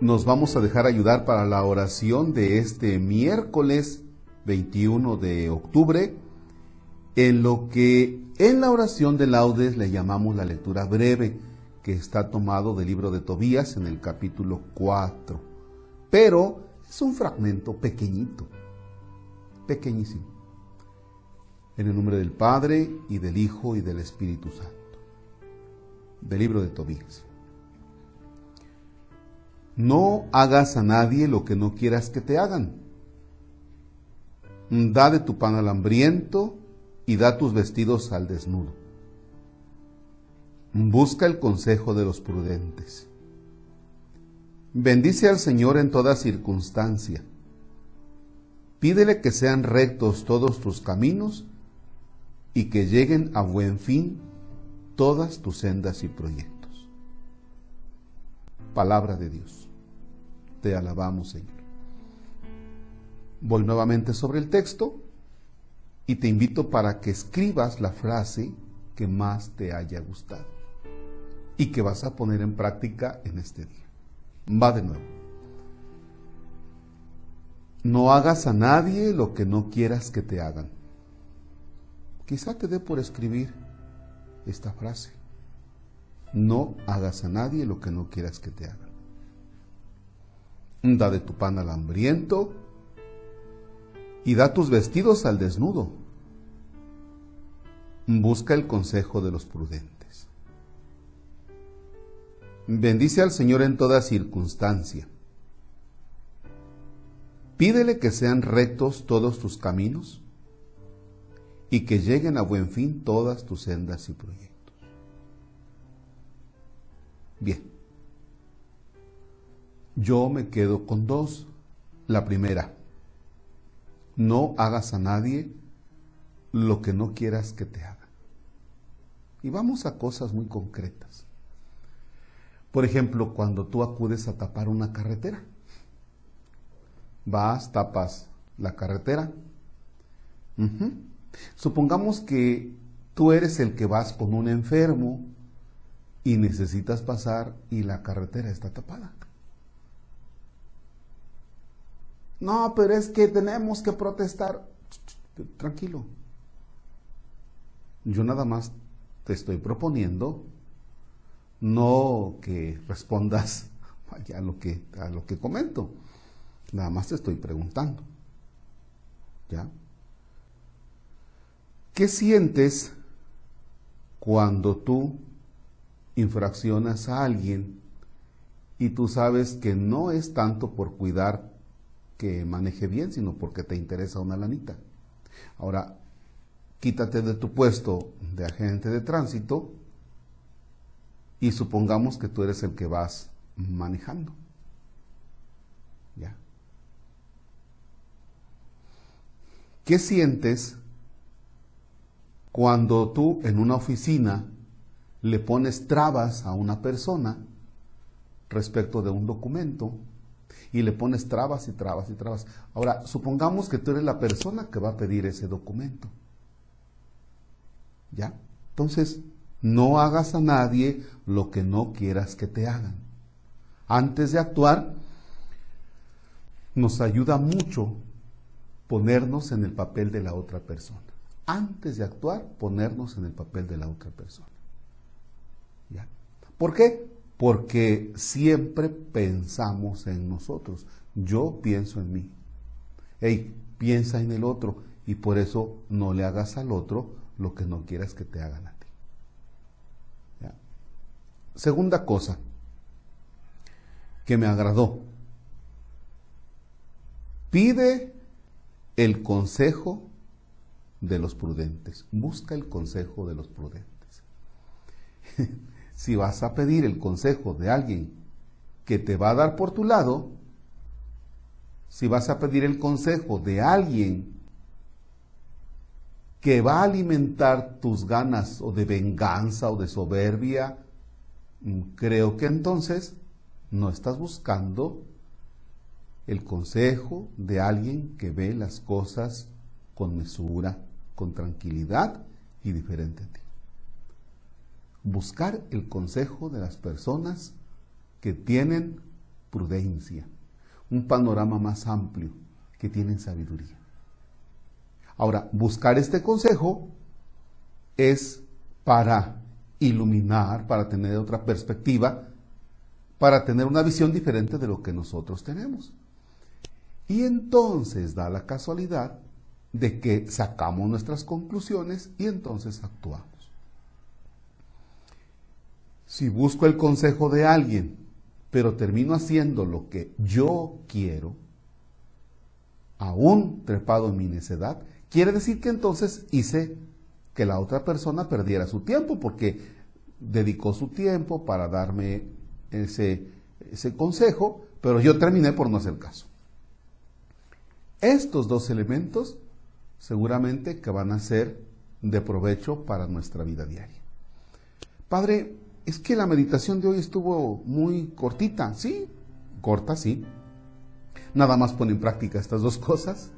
nos vamos a dejar ayudar para la oración de este miércoles 21 de octubre, en lo que en la oración de laudes le llamamos la lectura breve, que está tomado del libro de Tobías en el capítulo 4. Pero es un fragmento pequeñito, pequeñísimo. En el nombre del Padre y del Hijo y del Espíritu Santo. Del libro de Tobías. No hagas a nadie lo que no quieras que te hagan. Da de tu pan al hambriento y da tus vestidos al desnudo. Busca el consejo de los prudentes. Bendice al Señor en toda circunstancia. Pídele que sean rectos todos tus caminos y que lleguen a buen fin todas tus sendas y proyectos. Palabra de Dios. Te alabamos, Señor. Voy nuevamente sobre el texto y te invito para que escribas la frase que más te haya gustado y que vas a poner en práctica en este día. Va de nuevo. No hagas a nadie lo que no quieras que te hagan. Quizá te dé por escribir esta frase. No hagas a nadie lo que no quieras que te hagan da de tu pan al hambriento y da tus vestidos al desnudo. Busca el consejo de los prudentes. Bendice al Señor en toda circunstancia. Pídele que sean rectos todos tus caminos y que lleguen a buen fin todas tus sendas y proyectos. Bien. Yo me quedo con dos. La primera, no hagas a nadie lo que no quieras que te haga. Y vamos a cosas muy concretas. Por ejemplo, cuando tú acudes a tapar una carretera. Vas, tapas la carretera. Supongamos que tú eres el que vas con un enfermo y necesitas pasar y la carretera está tapada. No, pero es que tenemos que protestar. Tranquilo. Yo nada más te estoy proponiendo no que respondas a lo que, a lo que comento. Nada más te estoy preguntando. ¿Ya? ¿Qué sientes cuando tú infraccionas a alguien y tú sabes que no es tanto por cuidar que maneje bien, sino porque te interesa una lanita. Ahora, quítate de tu puesto de agente de tránsito y supongamos que tú eres el que vas manejando. ¿Ya? ¿Qué sientes cuando tú en una oficina le pones trabas a una persona respecto de un documento y le pones trabas y trabas y trabas. Ahora, supongamos que tú eres la persona que va a pedir ese documento. ¿Ya? Entonces, no hagas a nadie lo que no quieras que te hagan. Antes de actuar, nos ayuda mucho ponernos en el papel de la otra persona. Antes de actuar, ponernos en el papel de la otra persona. ¿Ya? ¿Por qué? Porque siempre pensamos en nosotros. Yo pienso en mí. Hey, piensa en el otro y por eso no le hagas al otro lo que no quieras que te hagan a ti. Segunda cosa que me agradó. Pide el consejo de los prudentes. Busca el consejo de los prudentes. si vas a pedir el consejo de alguien que te va a dar por tu lado, si vas a pedir el consejo de alguien que va a alimentar tus ganas o de venganza o de soberbia, mm, creo que entonces no estás buscando el consejo de alguien que ve las cosas con mesura, con tranquilidad y diferente a ti buscar el consejo de las personas que tienen prudencia, un panorama más amplio, que tienen sabiduría. Ahora, buscar este consejo es para iluminar, para tener otra perspectiva, para tener una visión diferente de lo que nosotros tenemos. Y entonces da la casualidad de que sacamos nuestras conclusiones y entonces actuamos. Si busco el consejo de alguien, pero termino haciendo lo que yo quiero, aún trepado en mi necedad, quiere decir que entonces hice que la otra persona perdiera su tiempo, porque dedicó su tiempo para darme ese, ese consejo, pero yo terminé por no hacer caso. Estos dos elementos seguramente que van a ser de provecho para nuestra vida diaria. Padre, es que la meditación de hoy estuvo muy cortita, ¿sí? Corta, sí. Nada más pone en práctica estas dos cosas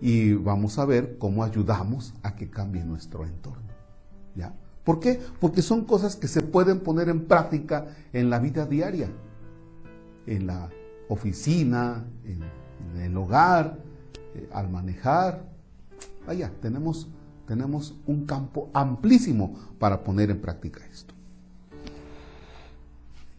y vamos a ver cómo ayudamos a que cambie nuestro entorno. ¿Ya? ¿Por qué? Porque son cosas que se pueden poner en práctica en la vida diaria, en la oficina, en, el hogar, eh, al manejar. Vaya, tenemos, tenemos un campo amplísimo para poner en práctica esto.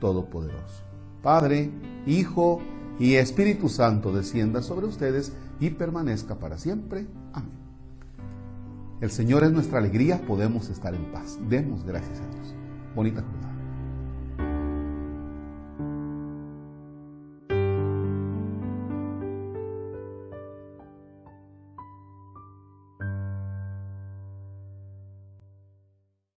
Todopoderoso. Padre, Hijo y Espíritu Santo descienda sobre ustedes y permanezca para siempre. Amén. El Señor es nuestra alegría, podemos estar en paz. Demos gracias a Dios. Bonita jornada.